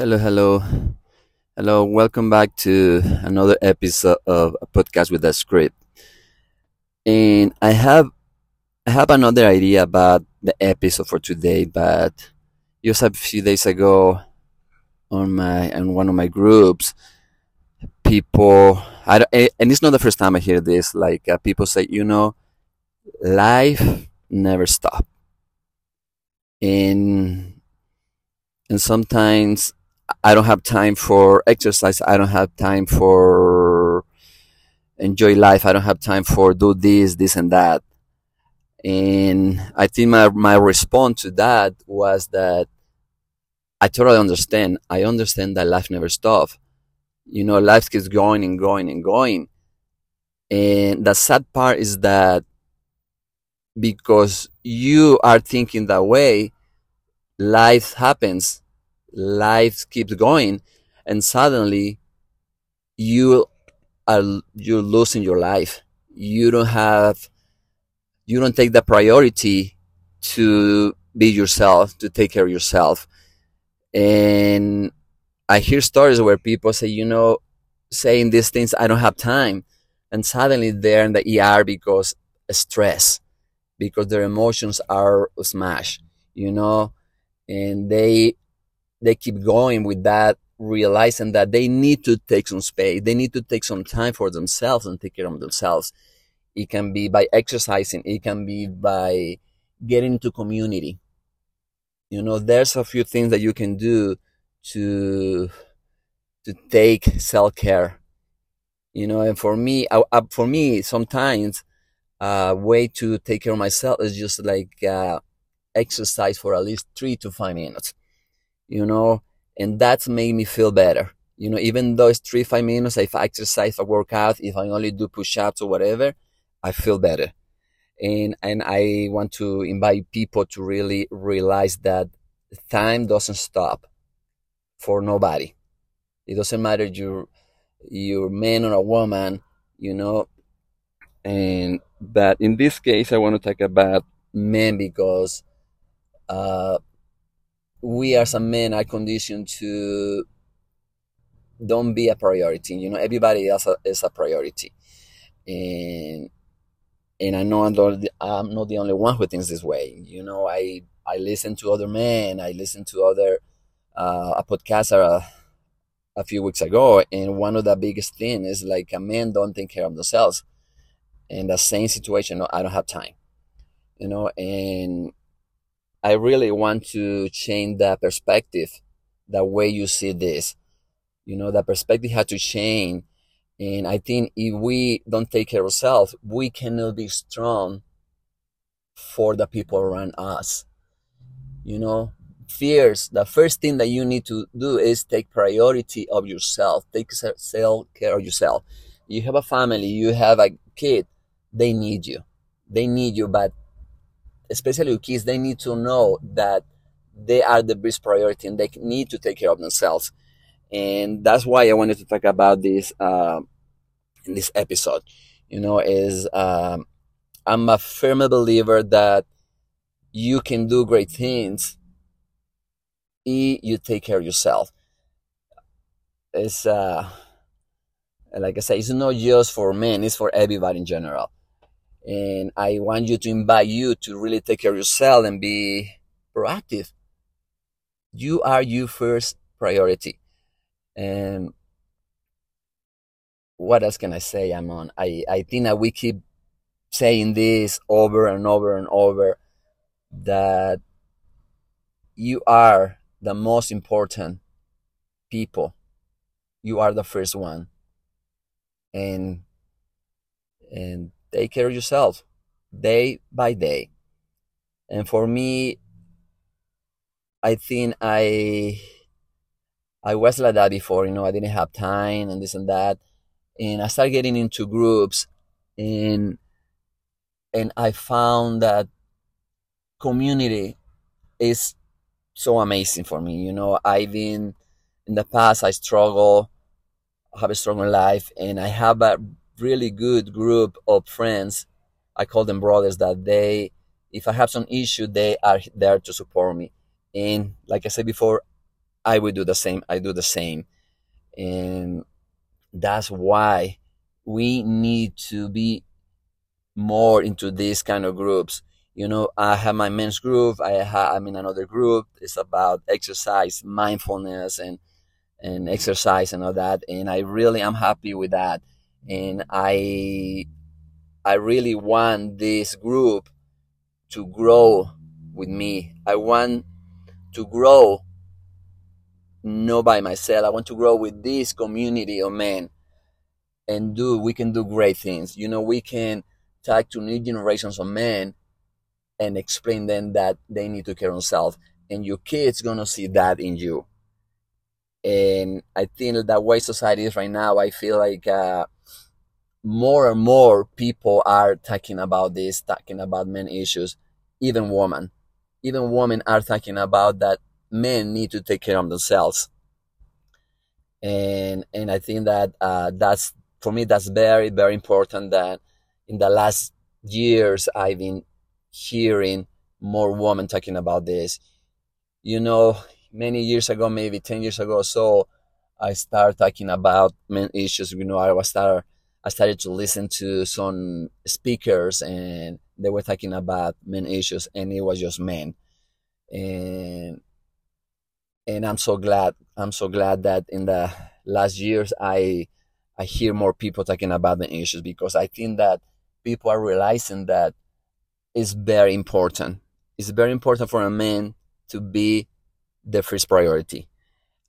Hello, hello, hello. Welcome back to another episode of a podcast with a script. And I have I have another idea about the episode for today, but just a few days ago on my on one of my groups, people I eh, and it's not the first time I hear this. Like uh, people say, you know, life never stops. and and sometimes I don't have time for exercise. I don't have time for enjoy life. I don't have time for do this, this, and that. And I think my my response to that was that I totally understand. I understand that life never stops. You know, life keeps going and going and going. And the sad part is that because you are thinking that way, life happens, life keeps going, and suddenly you are you're losing your life. You don't have you don't take the priority to be yourself, to take care of yourself. And I hear stories where people say, you know, saying these things, I don't have time. And suddenly they're in the ER because stress, because their emotions are smashed, you know, and they they keep going with that, realizing that they need to take some space, they need to take some time for themselves and take care of themselves. It can be by exercising, it can be by getting into community. You know, there's a few things that you can do to to take self care. You know, and for me, I, I, for me, sometimes a way to take care of myself is just like uh, exercise for at least three to five minutes. You know, and that's made me feel better. You know, even though it's three five minutes, if I exercise, if I work out, if I only do push ups or whatever, I feel better. And and I want to invite people to really realize that time doesn't stop for nobody. It doesn't matter you're you're a man or a woman, you know. And but in this case, I want to talk about men because uh, we as a men are conditioned to don't be a priority. You know, everybody else is a priority, and and I know I'm not, the, I'm not the only one who thinks this way. You know, I I listen to other men, I listen to other uh, a podcast a, a few weeks ago, and one of the biggest thing is like a men don't take care of themselves. In the same situation, no, I don't have time. You know, and I really want to change the perspective, the way you see this. You know, the perspective had to change. And I think if we don't take care of ourselves, we cannot be strong for the people around us. You know, fears, the first thing that you need to do is take priority of yourself. Take care of yourself. You have a family, you have a kid, they need you. They need you, but especially with kids, they need to know that they are the best priority and they need to take care of themselves. And that's why I wanted to talk about this uh, in this episode. You know, is um, I'm a firm believer that you can do great things if you take care of yourself. It's uh, like I said, it's not just for men; it's for everybody in general and I want you to invite you to really take care of yourself and be proactive. You are your first priority. And what else can I say, Amon? I, I think that we keep saying this over and over and over that you are the most important people. You are the first one. And and take care of yourself day by day. And for me, I think I I was like that before, you know, I didn't have time and this and that. And I started getting into groups and and I found that community is so amazing for me. You know, I've been in the past I struggle, have a struggle life and I have a really good group of friends. I call them brothers that they, if I have some issue, they are there to support me. And like I said before, I would do the same. I do the same. And that's why we need to be more into these kind of groups. You know, I have my men's group. I have, I'm in another group. It's about exercise, mindfulness, and and exercise and all that. And I really am happy with that. And I I really want this group to grow with me. I want to grow not by myself. I want to grow with this community of men and do we can do great things. You know, we can talk to new generations of men and explain them that they need to care themselves. And your kids gonna see that in you. And I think that way society is right now, I feel like uh, more and more people are talking about this, talking about men issues, even women. Even women are talking about that men need to take care of themselves. And and I think that uh, that's for me that's very very important. That in the last years I've been hearing more women talking about this. You know, many years ago, maybe ten years ago, so I started talking about men issues. You know, I was start I started to listen to some speakers and they were talking about men issues and it was just men. And and I'm so glad I'm so glad that in the last years I I hear more people talking about the issues because I think that people are realizing that it's very important. It's very important for a man to be the first priority.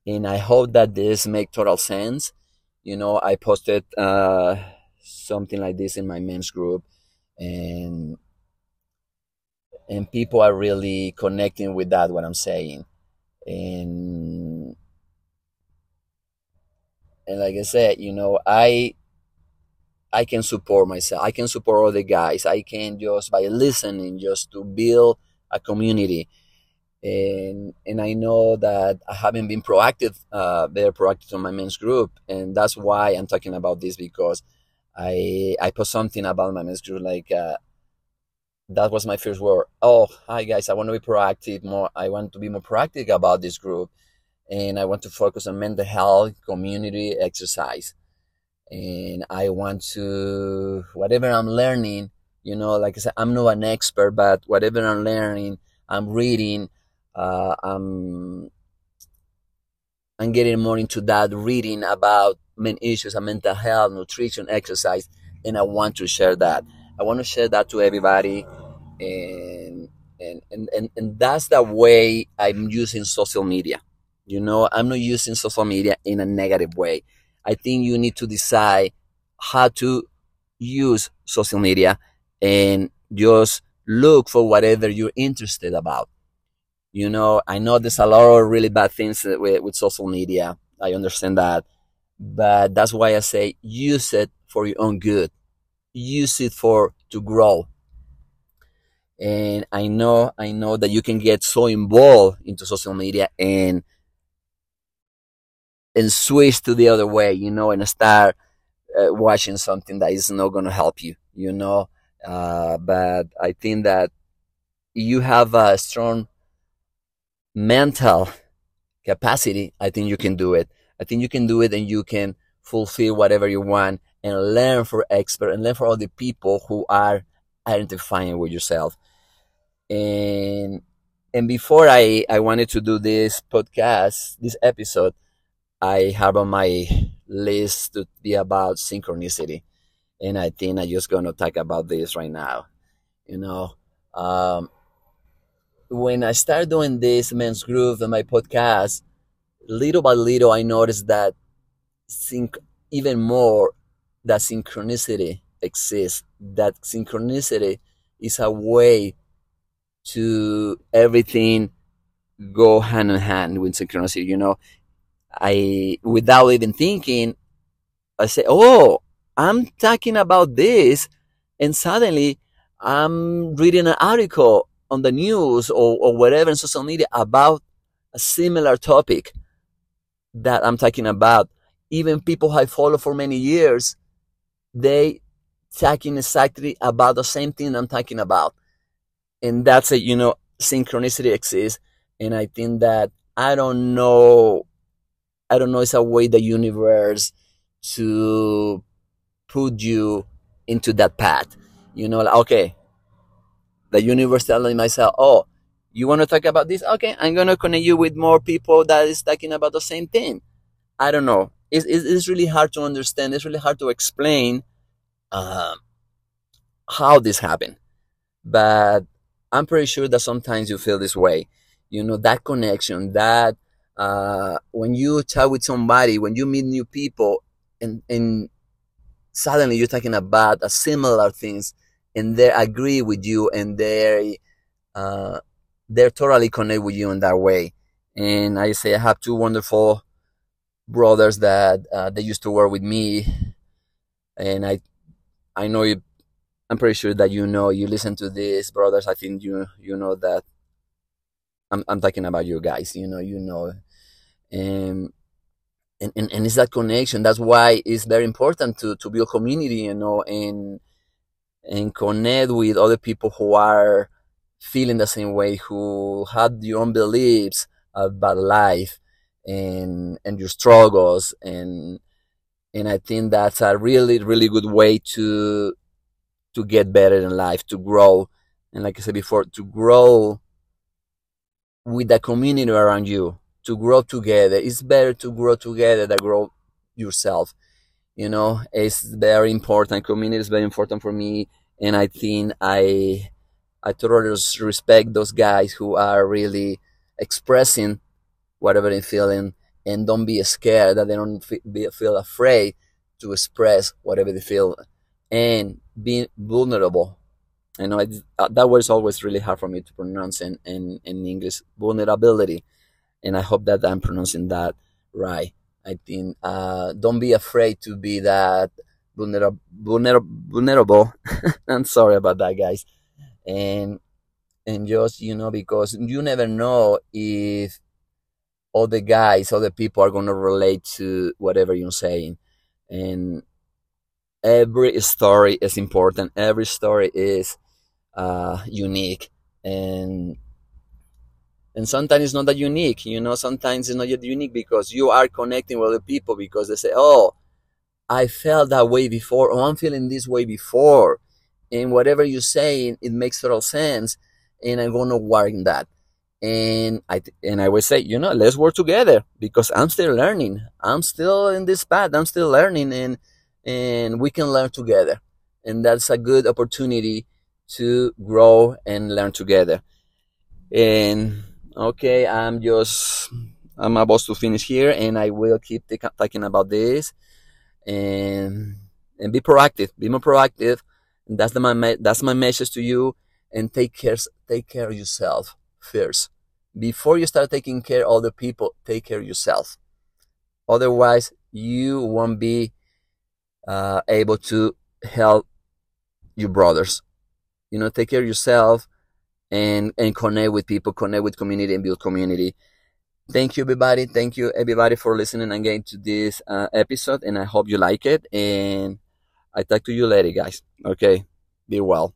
And I hope that this make total sense you know, I posted uh, something like this in my men's group, and and people are really connecting with that what I'm saying, and and like I said, you know, I I can support myself. I can support other guys. I can just by listening, just to build a community and and I know that I haven't been proactive, uh, very proactive on my men's group, and that's why I'm talking about this because I I put something about my men's group like uh, that was my first word. Oh, hi guys, I want to be proactive more. I want to be more proactive about this group, and I want to focus on mental health, community, exercise, and I want to whatever I'm learning. You know, like I said, I'm not an expert, but whatever I'm learning, I'm reading uh, I'm I'm getting more into that, reading about men issues and mental health, nutrition, exercise, and I want to share that. I want to share that to everybody, and and and and, and that's the way I'm using social media. You know, I'm not using social media in a negative way. I think you need to decide how to use social media and just look for whatever you're interested about you know, I know there's a lot of really bad things with, with social media. I understand that. But that's why I say use it for your own good. Use it for to grow. And I know, I know that you can get so involved into social media and and switch to the other way, you know, and start uh, watching something that is not going to help you, you know. Uh, but I think that you have a strong mental capacity, I think you can do it. I think you can do it and you can fulfill whatever you want and learn for expert and learn for all the people who are identifying with yourself. And and before I, I wanted to do this podcast, this episode, I have on my list to be about synchronicity. And I think I'm just gonna talk about this right now. You know, um, when I started doing this men's groove and my podcast, little by little, I noticed that sync even more that synchronicity exists. That synchronicity is a way to everything go hand in hand with synchronicity. You know, I without even thinking, I say, "Oh, I'm talking about this," and suddenly I'm reading an article on the news or, or whatever in social media about a similar topic that I'm talking about. Even people I follow for many years, they talking exactly about the same thing I'm talking about. And that's it, you know, synchronicity exists. And I think that I don't know. I don't know. It's a way the universe to put you into that path. You know, like, okay, the universe telling myself, oh, you want to talk about this? Okay, I'm going to connect you with more people that is talking about the same thing. I don't know. It's, it's really hard to understand. It's really hard to explain uh, how this happened. But I'm pretty sure that sometimes you feel this way. You know, that connection, that uh, when you chat with somebody, when you meet new people, and, and suddenly you're talking about a similar things, and they agree with you, and they uh, they're totally connect with you in that way. And I say I have two wonderful brothers that uh, they used to work with me, and I I know you. I'm pretty sure that you know you listen to these brothers. I think you you know that I'm I'm talking about you guys. You know you know, and and, and, and it's that connection. That's why it's very important to to build community. You know and and connect with other people who are feeling the same way, who had your own beliefs about life and and your struggles and and I think that's a really really good way to to get better in life, to grow, and like I said before, to grow with the community around you, to grow together. It's better to grow together than grow yourself. You know, it's very important. Community is very important for me, and I think I I totally respect those guys who are really expressing whatever they're feeling and don't be scared that they don't be, feel afraid to express whatever they feel and being vulnerable. I know I, uh, that word is always really hard for me to pronounce in, in, in English, vulnerability. And I hope that I'm pronouncing that right. I think, uh, don't be afraid to be that vulnerable, vulnerable. I'm sorry about that, guys. And and just you know because you never know if all the guys other people are to relate to whatever you're saying. And every story is important. Every story is uh, unique. And and sometimes it's not that unique you know sometimes it's not yet unique because you are connecting with other people because they say oh i felt that way before oh i'm feeling this way before and whatever you're saying, it makes total sense, and I'm gonna work in that. And I and I would say, you know, let's work together because I'm still learning. I'm still in this path. I'm still learning, and and we can learn together. And that's a good opportunity to grow and learn together. And okay, I'm just I'm about to finish here, and I will keep talking about this, and and be proactive. Be more proactive that's the, my that's my message to you. And take care take care of yourself first. Before you start taking care of other people, take care of yourself. Otherwise, you won't be uh, able to help your brothers. You know, take care of yourself and and connect with people, connect with community, and build community. Thank you, everybody. Thank you, everybody, for listening again to this uh, episode, and I hope you like it. And I talk to you later, guys. Okay. Be well.